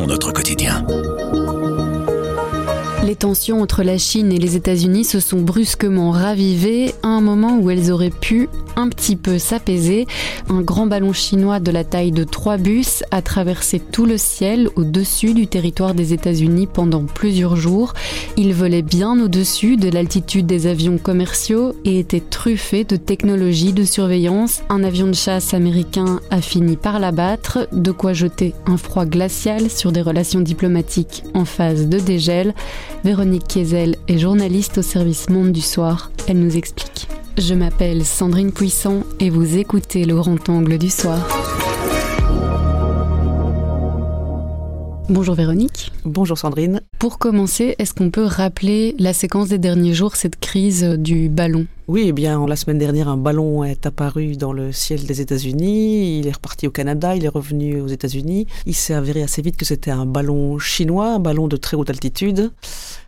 notre quotidien. Les tensions entre la Chine et les États-Unis se sont brusquement ravivées à un moment où elles auraient pu un petit peu s'apaiser. Un grand ballon chinois de la taille de trois bus a traversé tout le ciel au-dessus du territoire des États-Unis pendant plusieurs jours. Il volait bien au-dessus de l'altitude des avions commerciaux et était truffé de technologies de surveillance. Un avion de chasse américain a fini par l'abattre, de quoi jeter un froid glacial sur des relations diplomatiques en phase de dégel. Véronique Kiesel est journaliste au service Monde du Soir. Elle nous explique. Je m'appelle Sandrine Puissant et vous écoutez le grand angle du soir. Bonjour Véronique. Bonjour Sandrine. Pour commencer, est-ce qu'on peut rappeler la séquence des derniers jours, cette crise du ballon? Oui, eh bien, la semaine dernière, un ballon est apparu dans le ciel des États-Unis. Il est reparti au Canada, il est revenu aux États-Unis. Il s'est avéré assez vite que c'était un ballon chinois, un ballon de très haute altitude.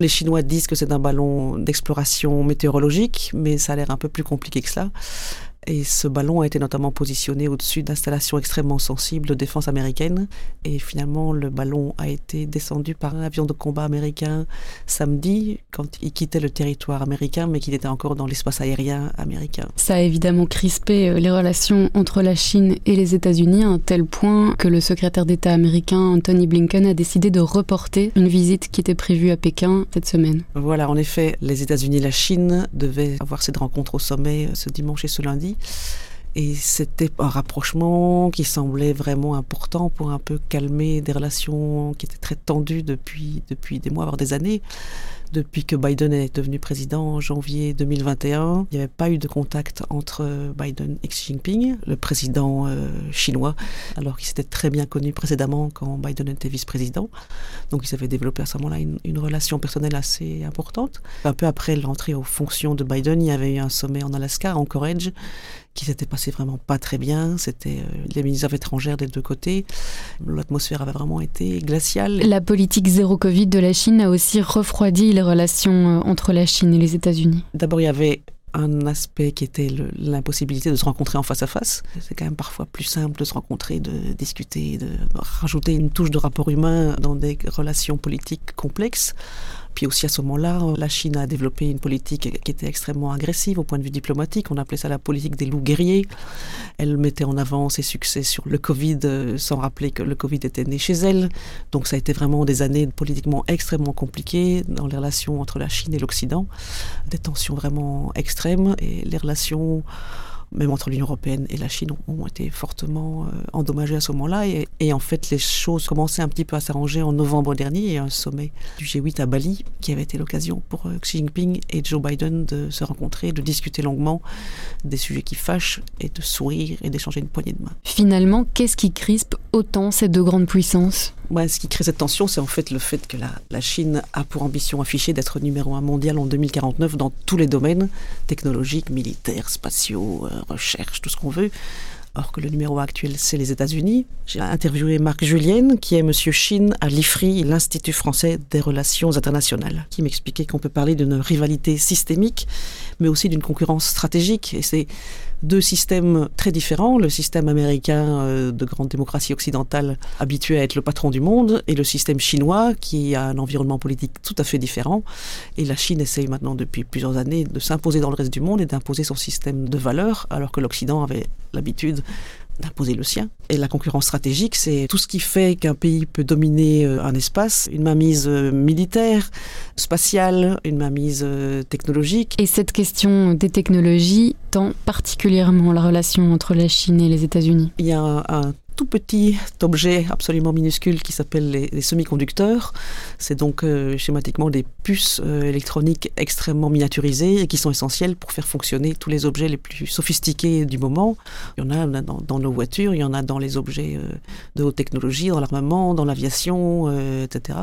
Les Chinois disent que c'est un ballon d'exploration météorologique, mais ça a l'air un peu plus compliqué que cela. Et ce ballon a été notamment positionné au-dessus d'installations extrêmement sensibles de défense américaine. Et finalement, le ballon a été descendu par un avion de combat américain samedi, quand il quittait le territoire américain, mais qu'il était encore dans l'espace aérien américain. Ça a évidemment crispé euh, les relations entre la Chine et les États-Unis à un tel point que le secrétaire d'État américain Anthony Blinken a décidé de reporter une visite qui était prévue à Pékin cette semaine. Voilà, en effet, les États-Unis et la Chine devaient avoir cette rencontre au sommet ce dimanche et ce lundi. Et c'était un rapprochement qui semblait vraiment important pour un peu calmer des relations qui étaient très tendues depuis, des mois, voire des années. Depuis que Biden est devenu président en janvier 2021, il n'y avait pas eu de contact entre Biden et Xi Jinping, le président euh, chinois, alors qu'il s'était très bien connu précédemment quand Biden était vice-président. Donc ils avaient développé à ce moment-là une, une, relation personnelle assez importante. Un peu après l'entrée aux fonctions de Biden, il y avait eu un sommet en Alaska, en Anchorage, qui s'était passé vraiment pas très bien. C'était euh, les ministres étrangères des deux côtés. L'atmosphère avait vraiment été glaciale. La politique zéro Covid de la Chine a aussi refroidi relations euh, entre la Chine et les États-Unis. D'abord, il y avait un aspect qui était l'impossibilité de se rencontrer en face à face. C'est quand même parfois plus simple de se rencontrer, de discuter, de rajouter une touche de rapport humain dans des relations politiques complexes. Puis aussi à ce moment-là, la Chine a développé une politique qui était extrêmement agressive au point de vue diplomatique. On appelait ça la politique des loups guerriers. Elle mettait en avant ses succès sur le Covid sans rappeler que le Covid était né chez elle. Donc ça a été vraiment des années politiquement extrêmement compliquées dans les relations entre la Chine et l'Occident. Des tensions vraiment extrêmes et les relations même entre l'Union européenne et la Chine, ont été fortement euh, endommagées à ce moment-là. Et, et, en fait, les choses commençaient un petit peu à s'arranger en novembre dernier. Il y a un sommet du G8 à Bali qui avait été l'occasion pour euh, Xi Jinping et Joe Biden de se rencontrer, de discuter longuement des sujets qui fâchent et de sourire et d'échanger une poignée de main. Finalement, qu'est-ce qui crispe autant ces deux grandes puissances? Ouais, ce qui crée cette tension, c'est en fait le fait que la, la Chine a pour ambition affichée d'être numéro un mondial en 2049 dans tous les domaines technologiques, militaires, spatiaux, euh, recherche, tout ce qu'on veut. Or que le numéro actuel, c'est les États-Unis. J'ai interviewé Marc Julienne, qui est monsieur Chine à l'IFRI, l'Institut français des relations internationales, qui m'expliquait qu'on peut parler d'une rivalité systémique, mais aussi d'une concurrence stratégique. Et c'est deux systèmes très différents. Le système américain de grande démocratie occidentale habitué à être le patron du monde et le système chinois qui a un environnement politique tout à fait différent. Et la Chine essaye maintenant depuis plusieurs années de s'imposer dans le reste du monde et d'imposer son système de valeurs alors que l'Occident avait l'habitude d'imposer le sien. Et la concurrence stratégique, c'est tout ce qui fait qu'un pays peut dominer un espace, une mainmise militaire, spatiale, une mainmise technologique. Et cette question des technologies tend particulièrement la relation entre la Chine et les États-Unis. Il y a un, un tout petit objet absolument minuscule qui s'appelle les, semi-conducteurs. C'est donc euh, schématiquement des puces euh, électroniques extrêmement miniaturisées et qui sont essentielles pour faire fonctionner tous les objets les plus sophistiqués du moment. Il y en a dans, nos voitures, il y en a dans les objets euh, de haute technologie, dans l'armement, dans l'aviation, etc.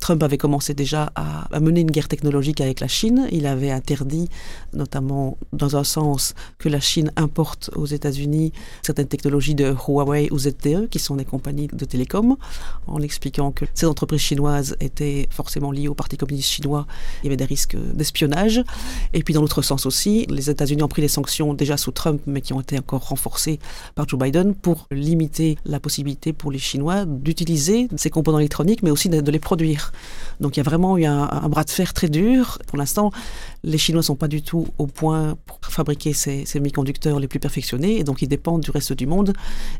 Trump avait commencé déjà à, à mener une guerre technologique avec la Chine. Il avait interdit, notamment dans un sens, que la Chine importe aux États-Unis certaines technologies de Huawei ZTE, qui sont des compagnies de télécom, en expliquant que ces entreprises chinoises étaient forcément liées au Parti communiste chinois. Il y avait des risques d'espionnage. Et puis dans l'autre sens aussi, les États-Unis ont pris des sanctions déjà sous Trump, mais qui ont été encore renforcées par Joe Biden pour limiter la possibilité pour les Chinois d'utiliser ces composants électroniques, mais aussi de, les produire. Donc il y a vraiment eu un, bras de fer très dur. Pour l'instant, les Chinois sont pas du tout au point pour fabriquer ces, ces semi-conducteurs les plus perfectionnés, et donc ils dépendent du reste du monde.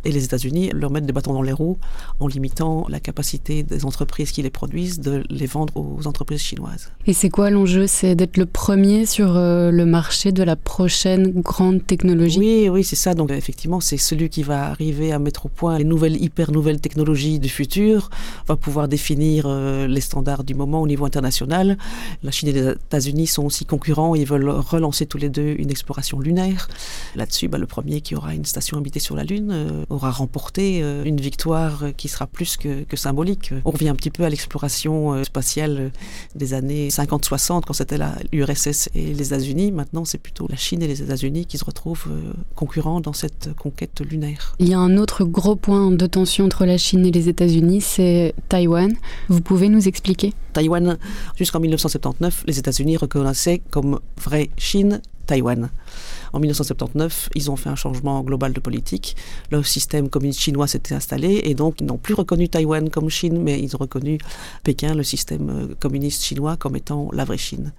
Et les États-Unis leur mettent des bâtons dans les roues en limitant la capacité des entreprises qui les produisent de les vendre aux entreprises chinoises. Et c'est quoi l'enjeu? C'est d'être le premier sur euh, le marché de la prochaine grande technologie? Oui, oui, c'est ça. Donc effectivement, c'est celui qui va arriver à mettre au point les nouvelles, hyper nouvelles technologies du futur, va pouvoir définir euh, les standards du moment au niveau international. La Chine et les États-Unis sont aussi concurrents, ils veulent relancer tous les deux une exploration lunaire. Là-dessus, bah, le premier qui aura une station habitée sur la Lune euh, aura remporté euh, une victoire qui sera plus que, que, symbolique. On revient un petit peu à l'exploration euh, spatiale des années 50-60, quand c'était l'URSS et les États-Unis. Maintenant, c'est plutôt la Chine et les États-Unis qui se retrouvent euh, concurrents dans cette conquête lunaire. Il y a un autre gros point de tension entre la Chine et les États-Unis, c'est Taïwan. Vous pouvez nous expliquer? Taïwan, jusqu'en 1979, les États-Unis reconnaissaient comme vraie Chine Taïwan. En 1979, ils ont fait un changement global de politique. Le système communiste chinois s'était installé et donc ils n'ont plus reconnu Taïwan comme Chine, mais ils ont reconnu Pékin, le système communiste chinois, comme étant la vraie Chine.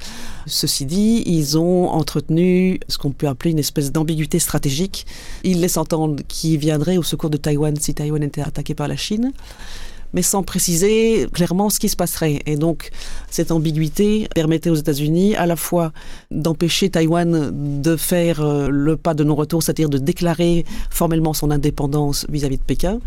Ceci dit, ils ont entretenu ce qu'on peut appeler une espèce d'ambiguïté stratégique. Ils laissent entendre qu'ils viendraient au secours de Taïwan si Taïwan était attaqué par la Chine mais sans préciser clairement ce qui se passerait. Et donc, cette ambiguïté permettait aux États-Unis à la fois d'empêcher Taïwan de faire euh, le pas de non-retour, c'est-à-dire de déclarer formellement son indépendance vis-à-vis de Pékin.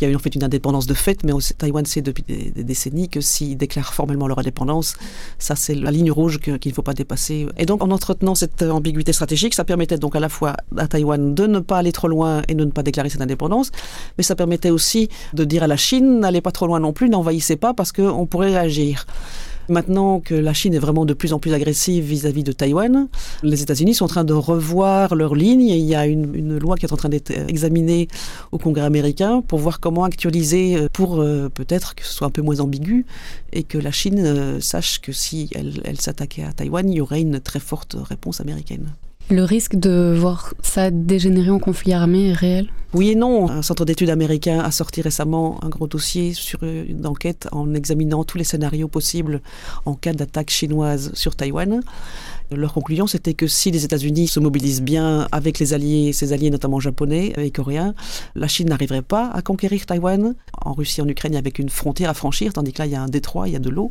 Il y a eu en fait une indépendance de fait, mais Taïwan sait depuis des, décennies que s'ils déclarent formellement leur indépendance, ça c'est la ligne rouge qu'il ne faut pas dépasser. Et donc, en entretenant cette ambiguïté stratégique, ça permettait donc à la fois à Taïwan de ne pas aller trop loin et de ne pas déclarer cette indépendance, mais ça permettait aussi de dire à la Chine, n'allez pas trop loin non plus, n'envahissez pas parce qu'on pourrait réagir. Maintenant que la Chine est vraiment de plus en plus agressive vis-à-vis de Taïwan, les États-Unis sont en train de revoir leur ligne. Il y a une, loi qui est en train d'être examinée au Congrès américain pour voir comment actualiser pour euh, peut-être que ce soit un peu moins ambigu et que la Chine euh, sache que si elle, elle s'attaquait à Taïwan, il y aurait une très forte réponse américaine. Le risque de voir ça dégénérer en conflit armé est réel? Oui et non. Un centre d'études américain a sorti récemment un gros dossier sur enquête en examinant tous les scénarios possibles en cas d'attaque chinoise sur Taïwan. Leur conclusion, c'était que si les États-Unis se mobilisent bien avec les alliés, ses alliés notamment japonais et coréens, la Chine n'arriverait pas à conquérir Taïwan. En Russie, en Ukraine, il y qu'une frontière à franchir, tandis que là, il y a un détroit, il y a de l'eau.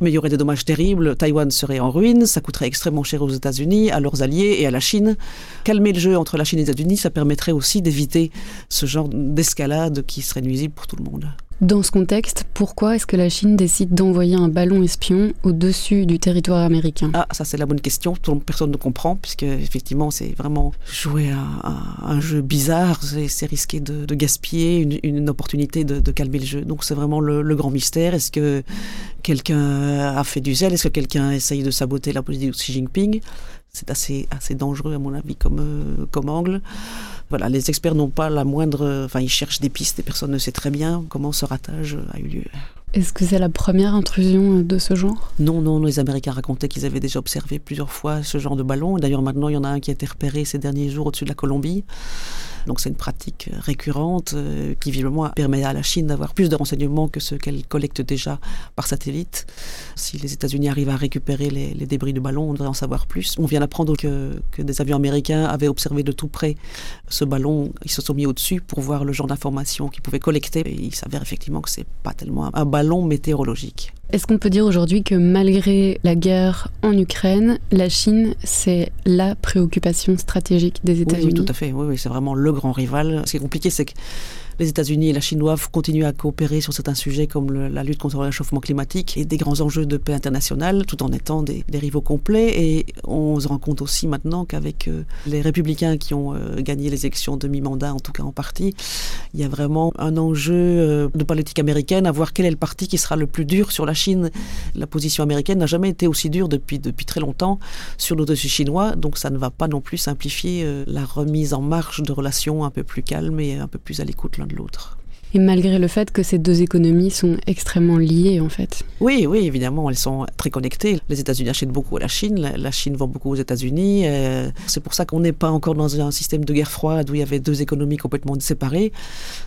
Mais il y aurait des dommages terribles. Taïwan serait en ruine, ça coûterait extrêmement cher aux États-Unis, à leurs alliés et à la Chine. Calmer le jeu entre la Chine et les États-Unis, ça permettrait aussi d'éviter ce genre d'escalade qui serait nuisible pour tout le monde. Dans ce contexte, pourquoi est-ce que la Chine décide d'envoyer un ballon espion au-dessus du territoire américain? Ah, ça c'est la bonne question. Personne ne comprend, puisque effectivement c'est vraiment jouer à, un, jeu bizarre. C'est risquer de, gaspiller une, opportunité de, calmer le jeu. Donc c'est vraiment le, le, grand mystère. Est-ce que quelqu'un a fait du zèle? Est-ce que quelqu'un essaye de saboter la politique de Xi Jinping? C'est assez, assez dangereux à mon avis comme, euh, comme angle. Voilà, les experts n'ont pas la moindre. Enfin, ils cherchent des pistes et personne ne sait très bien comment ce ratage a eu lieu. Est-ce que c'est la première intrusion de ce genre? Non, non, les Américains racontaient qu'ils avaient déjà observé plusieurs fois ce genre de ballon. D'ailleurs, maintenant, il y en a un qui a été repéré ces derniers jours au-dessus de la Colombie. Donc c'est une pratique récurrente euh, qui visiblement permet à la Chine d'avoir plus de renseignements que ceux qu'elle collecte déjà par satellite. Si les États-Unis arrivent à récupérer les, débris du ballon, on devrait en savoir plus. On vient d'apprendre que, que, des avions américains avaient observé de tout près ce ballon. Ils se sont mis au-dessus pour voir le genre d'informations qu'ils pouvaient collecter. Et il s'avère effectivement que c'est pas tellement un ballon météorologique. Est-ce qu'on peut dire aujourd'hui que malgré la guerre en Ukraine, la Chine, c'est la préoccupation stratégique des États-Unis oui, oui, tout à fait. Oui, oui, c'est vraiment le grand rival. Ce qui est compliqué, c'est que les États-Unis et la Chine doivent continuer à coopérer sur certains sujets comme la lutte contre le réchauffement climatique et des grands enjeux de paix internationale, tout en étant des, rivaux complets. Et on se rend compte aussi maintenant qu'avec euh, les républicains qui ont euh, gagné les élections demi-mandat, en tout cas en partie, il y a vraiment un enjeu euh, de politique américaine à voir quel est le parti qui sera le plus dur sur la Chine. La position américaine n'a jamais été aussi dure depuis, depuis très longtemps sur le dossier chinois, donc ça ne va pas non plus simplifier la remise en marche de relations un peu plus calmes et un peu plus à l'écoute de l'autre. Et malgré le fait que ces deux économies sont extrêmement liées, en fait. Oui, oui, évidemment, elles sont très connectées. Les États-Unis achètent beaucoup à la Chine, la Chine vend beaucoup aux États-Unis. Euh, c'est pour ça qu'on n'est pas encore dans un système de guerre froide où il y avait deux économies complètement séparées.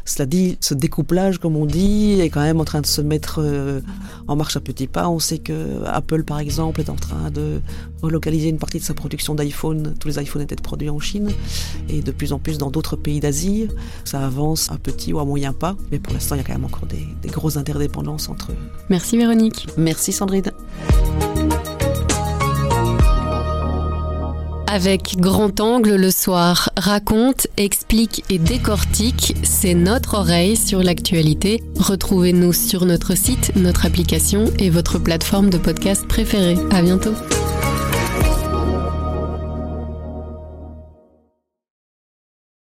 Cela dit, ce découplage, comme on dit, est quand même en train de se mettre euh, en marche à petits pas. On sait que Apple, par exemple, est en train de relocaliser une partie de sa production d'iPhone. Tous les iPhones étaient produits en Chine et de plus en plus dans d'autres pays d'Asie. Ça avance à petit ou à moyen pas. Mais pour l'instant, il y a quand même encore des, des grosses interdépendances entre eux. Merci Véronique. Merci Sandrine. Avec Grand Angle le soir, raconte, explique et décortique, c'est notre oreille sur l'actualité. Retrouvez-nous sur notre site, notre application et votre plateforme de podcast préférée. À bientôt.